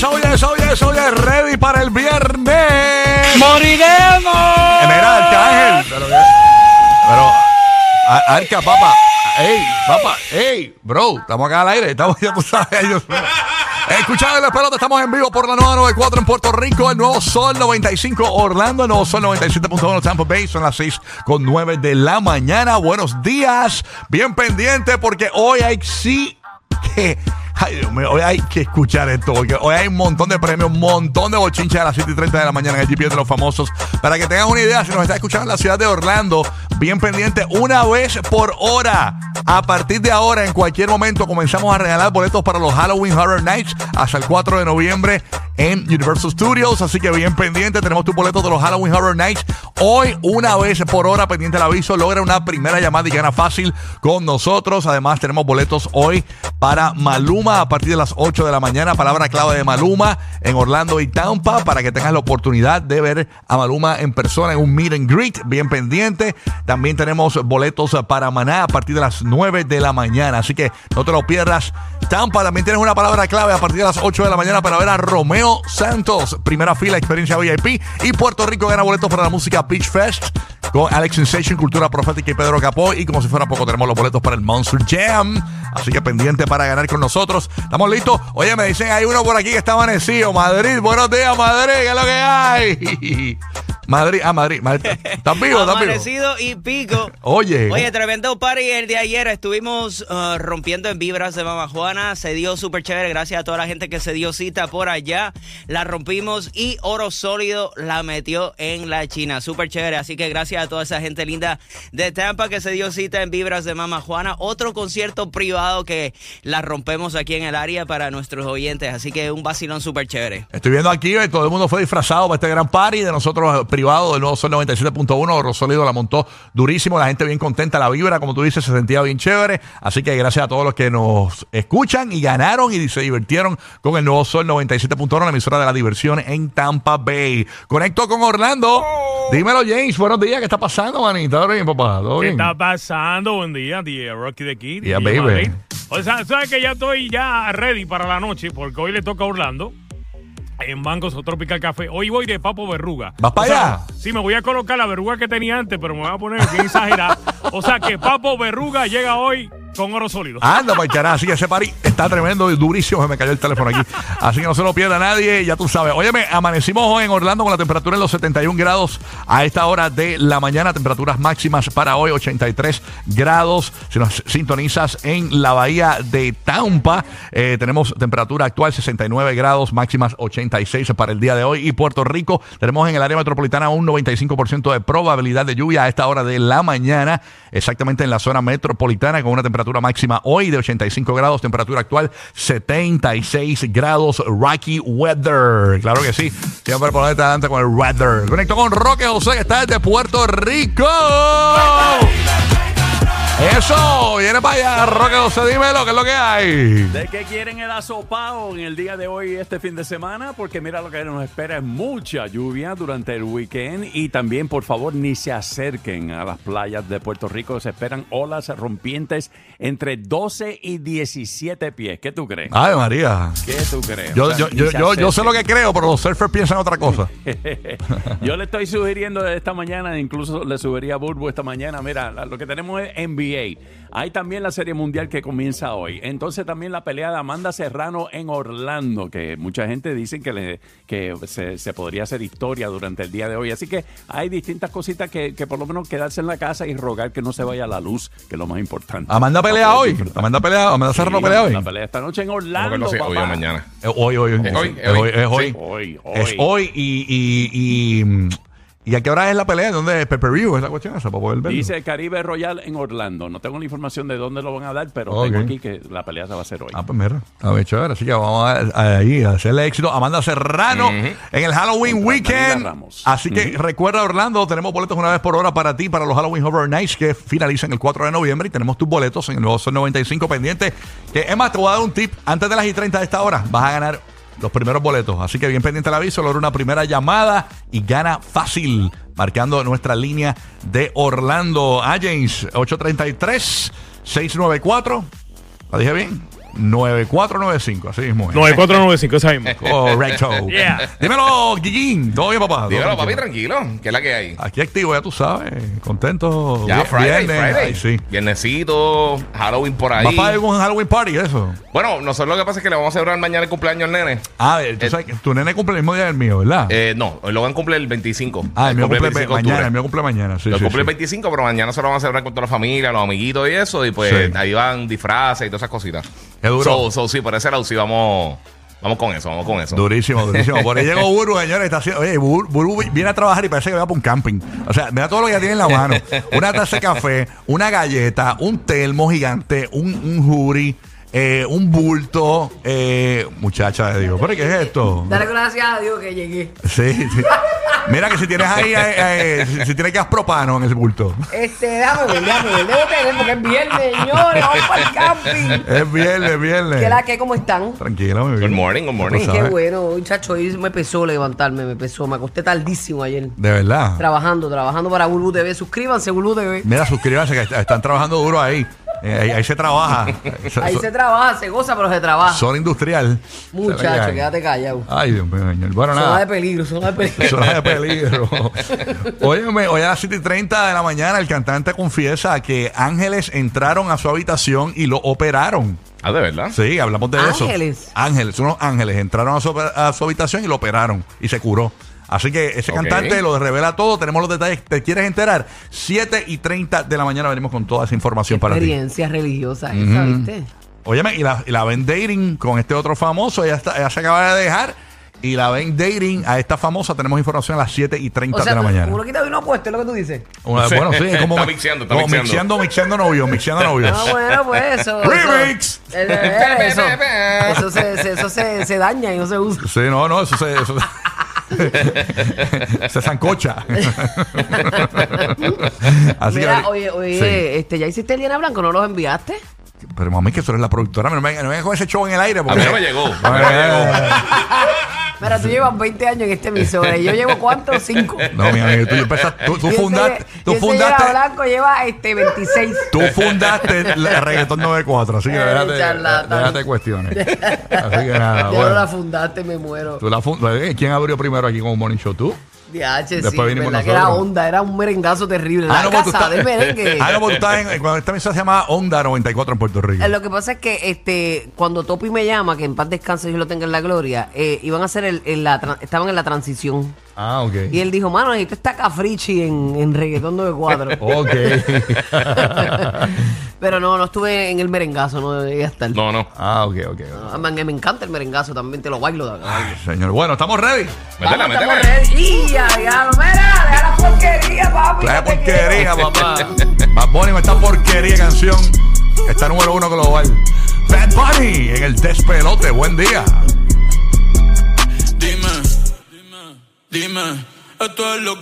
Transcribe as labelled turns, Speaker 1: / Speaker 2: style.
Speaker 1: Ponte ready para el viernes.
Speaker 2: ¡Moriremos!
Speaker 1: Eh, Mira, Arcángel. Pero, pero a- Arca, papá. Ey, papá. Ey, bro. Estamos acá al aire. Estamos, ya tú sabes. ay, Dios mío. Escuchando el pelota, estamos en vivo por la 994 en Puerto Rico, el nuevo Sol 95 Orlando, el nuevo Sol 97.1 Tampa Bay, son las 6 con 9 de la mañana. Buenos días, bien pendiente porque hoy hay sí que... Ay, Dios mío, hoy hay que escuchar esto, porque hoy hay un montón de premios, un montón de bochincha a las 7 y 30 de la mañana en el GPS de los famosos. Para que tengan una idea, si nos está escuchando en la ciudad de Orlando, bien pendiente, una vez por hora. A partir de ahora, en cualquier momento, comenzamos a regalar boletos para los Halloween Horror Nights hasta el 4 de noviembre en Universal Studios. Así que bien pendiente, tenemos tus boletos de los Halloween Horror Nights. Hoy, una vez por hora, pendiente el aviso, logra una primera llamada y gana fácil con nosotros. Además, tenemos boletos hoy para Maluma a partir de las 8 de la mañana. Palabra clave de Maluma en Orlando y Tampa para que tengas la oportunidad de ver a Maluma en persona en un meet and greet. Bien pendiente. También tenemos boletos para Maná a partir de las 9 de la mañana. Así que no te lo pierdas. Tampa también tienes una palabra clave a partir de las 8 de la mañana para ver a Romeo Santos. Primera fila, experiencia VIP. Y Puerto Rico gana boletos para la música Beach Fest con Alex Sensation, Cultura Profética y Pedro Capó. Y como si fuera poco, tenemos los boletos para el Monster Jam. Así que pendiente para ganar con nosotros. ¿Estamos listos? Oye, me dicen, hay uno por aquí que está amanecido. Madrid, buenos días, Madrid. ¿Qué es lo que hay? Madrid, ah, Madrid. Madrid. ¿Estás vivo? ¿Estás vivo?
Speaker 2: Amanecido y pico.
Speaker 1: Oye.
Speaker 2: Oye, tremendo party el de ayer. Estuvimos uh, rompiendo en vibras de Mama Juana. Se dio súper chévere. Gracias a toda la gente que se dio cita por allá. La rompimos y Oro Sólido la metió en la China. Súper chévere. Así que gracias a toda esa gente linda de Tampa que se dio cita en vibras de Mama Juana. Otro concierto privado que la rompemos aquí en el área para nuestros oyentes. Así que un vacilón súper chévere.
Speaker 1: Estoy viendo aquí, eh, todo el mundo fue disfrazado para este gran party de nosotros eh, privado del nuevo Sol 97.1. Rosolido la montó durísimo, la gente bien contenta, la vibra, como tú dices, se sentía bien chévere. Así que gracias a todos los que nos escuchan y ganaron y se divirtieron con el nuevo Sol 97.1, la emisora de la diversión en Tampa Bay. Conecto con Orlando. Dímelo, James. Buenos días. ¿Qué está pasando, manita? ¿Todo bien, papá? ¿Todo
Speaker 3: ¿Qué está pasando? Buen día, Rocky de Kid.
Speaker 1: Yeah, baby.
Speaker 3: O sea, sabes que ya estoy ya ready para la noche porque hoy le toca a Orlando en Bancos o Tropical Café. Hoy voy de Papo Verruga.
Speaker 1: ¿Vas para
Speaker 3: sea,
Speaker 1: allá?
Speaker 3: Sí, me voy a colocar la verruga que tenía antes, pero me voy a poner bien exagerada. o sea que Papo Verruga llega hoy con oro sólido.
Speaker 1: Anda, Paichara, así ese party está tremendo y durísimo. Se me cayó el teléfono aquí. Así que no se lo pierda nadie, ya tú sabes. Óyeme, amanecimos hoy en Orlando con la temperatura en los 71 grados a esta hora de la mañana. Temperaturas máximas para hoy, 83 grados. Si nos sintonizas en la bahía de Tampa, eh, tenemos temperatura actual 69 grados, máximas 86 para el día de hoy. Y Puerto Rico, tenemos en el área metropolitana un 95% de probabilidad de lluvia a esta hora de la mañana, exactamente en la zona metropolitana, con una temperatura máxima hoy de 85 grados, temperatura actual 76 grados, Rocky Weather. Claro que sí, siempre ponerte adelante con el weather. Conecto con Roque José, que está desde Puerto Rico. Eso, viene para allá, Roque José, dímelo, ¿qué es lo que hay?
Speaker 4: ¿De qué quieren el asopao en el día de hoy, este fin de semana? Porque mira lo que nos espera es mucha lluvia durante el weekend y también, por favor, ni se acerquen a las playas de Puerto Rico. Se esperan olas rompientes entre 12 y 17 pies. ¿Qué tú crees?
Speaker 1: Ay, María.
Speaker 4: ¿Qué tú crees?
Speaker 1: Yo,
Speaker 4: O sea,
Speaker 1: yo, yo, yo, yo sé lo que creo, pero los surfers piensan otra cosa.
Speaker 4: Yo le estoy sugiriendo esta mañana, incluso le sugería a Burbu esta mañana, mira, lo que tenemos es NBA. Hay también la Serie Mundial que comienza hoy. Entonces también la pelea de Amanda Serrano en Orlando, que mucha gente dice que, le, que se, se podría hacer historia durante el día de hoy. Así que hay distintas cositas que, que por lo menos quedarse en la casa y rogar que no se vaya la luz, que es lo más importante.
Speaker 1: Amanda pelea hoy.
Speaker 4: disfrutar.
Speaker 1: Amanda pelea, Amanda Serrano
Speaker 4: Sí,
Speaker 1: pelea hoy.
Speaker 4: La pelea esta noche en
Speaker 5: ¿Cómo que
Speaker 4: Orlando,
Speaker 5: no sé? Hoy o mañana.
Speaker 1: Eh, Hoy, hoy, hoy.
Speaker 5: Es hoy,
Speaker 1: Es
Speaker 5: es hoy.
Speaker 1: hoy. Es hoy.
Speaker 4: Sí, hoy,
Speaker 1: Es
Speaker 4: hoy.
Speaker 1: hoy y, y, y, mm, ¿y a qué hora es la pelea? ¿Dónde es Pepper View? Esa cuestión esa para poder verlo.
Speaker 4: Dice Caribe Royal en Orlando. No tengo la información de dónde lo van a dar, pero tengo aquí que la pelea se va a hacer hoy.
Speaker 1: Ah, pues mira, está bien chévere. Así que vamos a, a- ahí a hacerle éxito a Amanda Serrano en el Halloween
Speaker 4: Contra
Speaker 1: Weekend. Así que recuerda, Orlando, tenemos boletos una vez por hora para ti, para los Halloween Horror Nights que finalizan el 4 de noviembre y tenemos tus boletos en el nuevo Sol 95 pendiente. Que es más, te voy a dar un tip. Antes de las y 30 de esta hora, vas a ganar los primeros boletos. Así que bien pendiente el aviso, logra una primera llamada y gana fácil, marcando nuestra línea de Orlando. Ah, James, 833 694 ¿La dije bien? 9495, así mismo. es.
Speaker 3: 9495, esa misma.
Speaker 1: Correcto.
Speaker 3: Yeah.
Speaker 1: Dímelo, Guillín. ¿Todo bien, papá? ¿Todo
Speaker 5: Dímelo, papi,
Speaker 1: tranquilo?
Speaker 5: ¿Qué es la que hay?
Speaker 1: Aquí activo, ya tú sabes. Contento.
Speaker 5: Ya, Friday,
Speaker 1: viernes.
Speaker 5: Friday.
Speaker 1: Ay, sí.
Speaker 5: Viernesito, Halloween por ahí.
Speaker 1: ¿Vas para algún Halloween party eso?
Speaker 5: Bueno, nosotros lo que pasa es que le vamos a celebrar mañana el cumpleaños al nene.
Speaker 1: Ah, tú
Speaker 5: Eh,
Speaker 1: sabes que tu nene cumple el mismo día del mío, ¿verdad?
Speaker 5: Eh, no, lo van a cumplir el 25.
Speaker 1: ah, el mío cumple,
Speaker 5: el 25 de
Speaker 1: mañana.
Speaker 5: octubre.
Speaker 1: El mío cumple mañana. Sí,
Speaker 5: lo
Speaker 1: sí,
Speaker 5: cumple el
Speaker 1: sí.
Speaker 5: 25, pero mañana se lo van a celebrar con toda la familia, los amiguitos y eso. Y pues
Speaker 1: Sí.
Speaker 5: ahí van disfraces y todas esas cositas.
Speaker 1: Qué duro.
Speaker 5: So, so, sí, por ese lado sí vamos, vamos con eso, vamos con eso.
Speaker 1: Durísimo, durísimo. Por ahí llegó Buru, señores. Está haciendo, oye, Buru, Buru viene a trabajar y parece que va para un camping. O sea, mira todo lo que ya tiene en la mano: una taza de café, una galleta, un termo gigante, un, un jury, eh, un bulto. Eh, muchacha de Dios, ¿pero qué es esto?
Speaker 6: Dale gracias a Dios que llegué.
Speaker 1: Sí, sí. Mira que si tienes ahí, eh, eh, si, si tienes gas propano en ese bulto.
Speaker 6: Este, déjame ver, déjame ver. Debo tener porque es viernes, señores. Vamos para el camping.
Speaker 1: Es viernes, es viernes.
Speaker 6: ¿Qué la que? ¿Cómo están?
Speaker 1: Tranquilo, mi
Speaker 5: Good
Speaker 1: vida.
Speaker 5: morning, good morning.
Speaker 1: Tú
Speaker 6: Qué bueno, muchacho. Hoy me pesó levantarme, me pesó. Me acosté tardísimo ayer.
Speaker 1: De verdad.
Speaker 6: Trabajando, trabajando para Bulbu TV. Suscríbanse, Bulbu TV.
Speaker 1: Mira, suscríbanse que est- están trabajando duro ahí. Eh, ahí, ahí se trabaja.
Speaker 6: Ahí se trabaja, se goza, pero se trabaja.
Speaker 1: Zona industrial.
Speaker 6: Muchacho, quédate callado.
Speaker 1: Ay, Dios mío, señor. Bueno,
Speaker 6: Zona de
Speaker 1: nada.
Speaker 6: peligro, zona de peligro.
Speaker 1: Zona de peligro. Óyeme, hoy a las 7 y 30 de la mañana el cantante confiesa que ángeles entraron a su habitación y lo operaron.
Speaker 5: Ah, de verdad.
Speaker 1: Sí, hablamos de eso.
Speaker 6: ¿Ángeles?
Speaker 1: Ángeles, unos ángeles entraron a su, a su habitación y lo operaron y se curó. Así que ese
Speaker 5: Ok.
Speaker 1: cantante lo revela todo. Tenemos los detalles. ¿Te quieres enterar? 7 y 30 de la mañana venimos con toda esa información para ti.
Speaker 6: Experiencia religiosa esa, ¿viste?
Speaker 1: Óyeme, y la, y la ven dating con este otro famoso. Ella, está, ella se acaba de dejar. Y la ven dating a esta famosa. Tenemos información a las 7 y 30
Speaker 6: O sea,
Speaker 1: de la
Speaker 6: tú-
Speaker 1: mañana.
Speaker 6: uno quita de uno opuesto, es lo que tú dices.
Speaker 1: Una- bueno, sí, es como.
Speaker 5: Está mixeando, está
Speaker 1: como
Speaker 5: mixeando.
Speaker 1: mixeando, mixeando novios, mixeando novios.
Speaker 6: Ah, bueno, pues eso. eso-
Speaker 1: Remix.
Speaker 6: Eh, eh, Eso, eso, se, se- eso se, se daña y no se usa.
Speaker 1: Sí, no, no, eso se. Eso se zancocha. Así
Speaker 6: Mira,
Speaker 1: que-
Speaker 6: oye, oye,
Speaker 1: Sí.
Speaker 6: este, ¿ya hiciste el Diana Blanco? ¿No los enviaste?
Speaker 1: Pero mami, que tú eres la productora. No me no me con ese show en el aire.
Speaker 5: A
Speaker 1: Porque...
Speaker 5: mí no me llegó. A mí no me llegó.
Speaker 6: Mira, tú llevas 20 años en este emisora y yo llevo ¿cuántos? 5.
Speaker 1: No, mi amigo, tú, empezaste, tú, tú fundaste. Tú
Speaker 6: Diana
Speaker 1: fundaste.
Speaker 6: Blanco lleva este 26.
Speaker 1: Tú fundaste el reggaetón 94, así que
Speaker 6: Eh,
Speaker 1: déjate, déjate cuestiones. Así que nada,
Speaker 6: Ya no
Speaker 1: bueno.
Speaker 6: la fundaste, me muero.
Speaker 1: Tú la fun- eh, ¿Quién abrió primero aquí con un morning show? ¿Tú?
Speaker 6: DH, sí,
Speaker 1: Después vinimos
Speaker 6: verdad que era
Speaker 1: nosotros.
Speaker 6: onda, era un merengazo terrible. La
Speaker 1: pues tú
Speaker 6: casa
Speaker 1: estás-
Speaker 6: de merengue.
Speaker 1: Ah, no, tú estás en, cuando esta emisora se llama Onda 94 en Puerto Rico.
Speaker 6: Eh, Lo que pasa es que este cuando Topi me llama, que en paz descanse y lo tenga en la gloria, eh, iban a hacer el, en la tra- estaban en la transición.
Speaker 1: Ah, ok.
Speaker 6: Y él dijo, mano, necesito esta cafrichi en, en reggaetón 94.
Speaker 1: Ok.
Speaker 6: Pero no, no estuve en el merengazo, no llegué a estar.
Speaker 5: No, no.
Speaker 1: ah, ok, ok.
Speaker 6: Ah, man, me encanta el merengazo también, te lo bailo de acá.
Speaker 1: Ay, señor. Bueno, ¿estamos ready?
Speaker 5: Métela,
Speaker 6: Vamos, estamos ready. ¡Y ya, ya, mira! ¡Deja la porquería, papi! Te
Speaker 1: porquería, papá. Bad Bunny con esta porquería de canción. Está número uno global. Bad Bunny en el despelote. Buen día.
Speaker 7: Dime, esto es lo que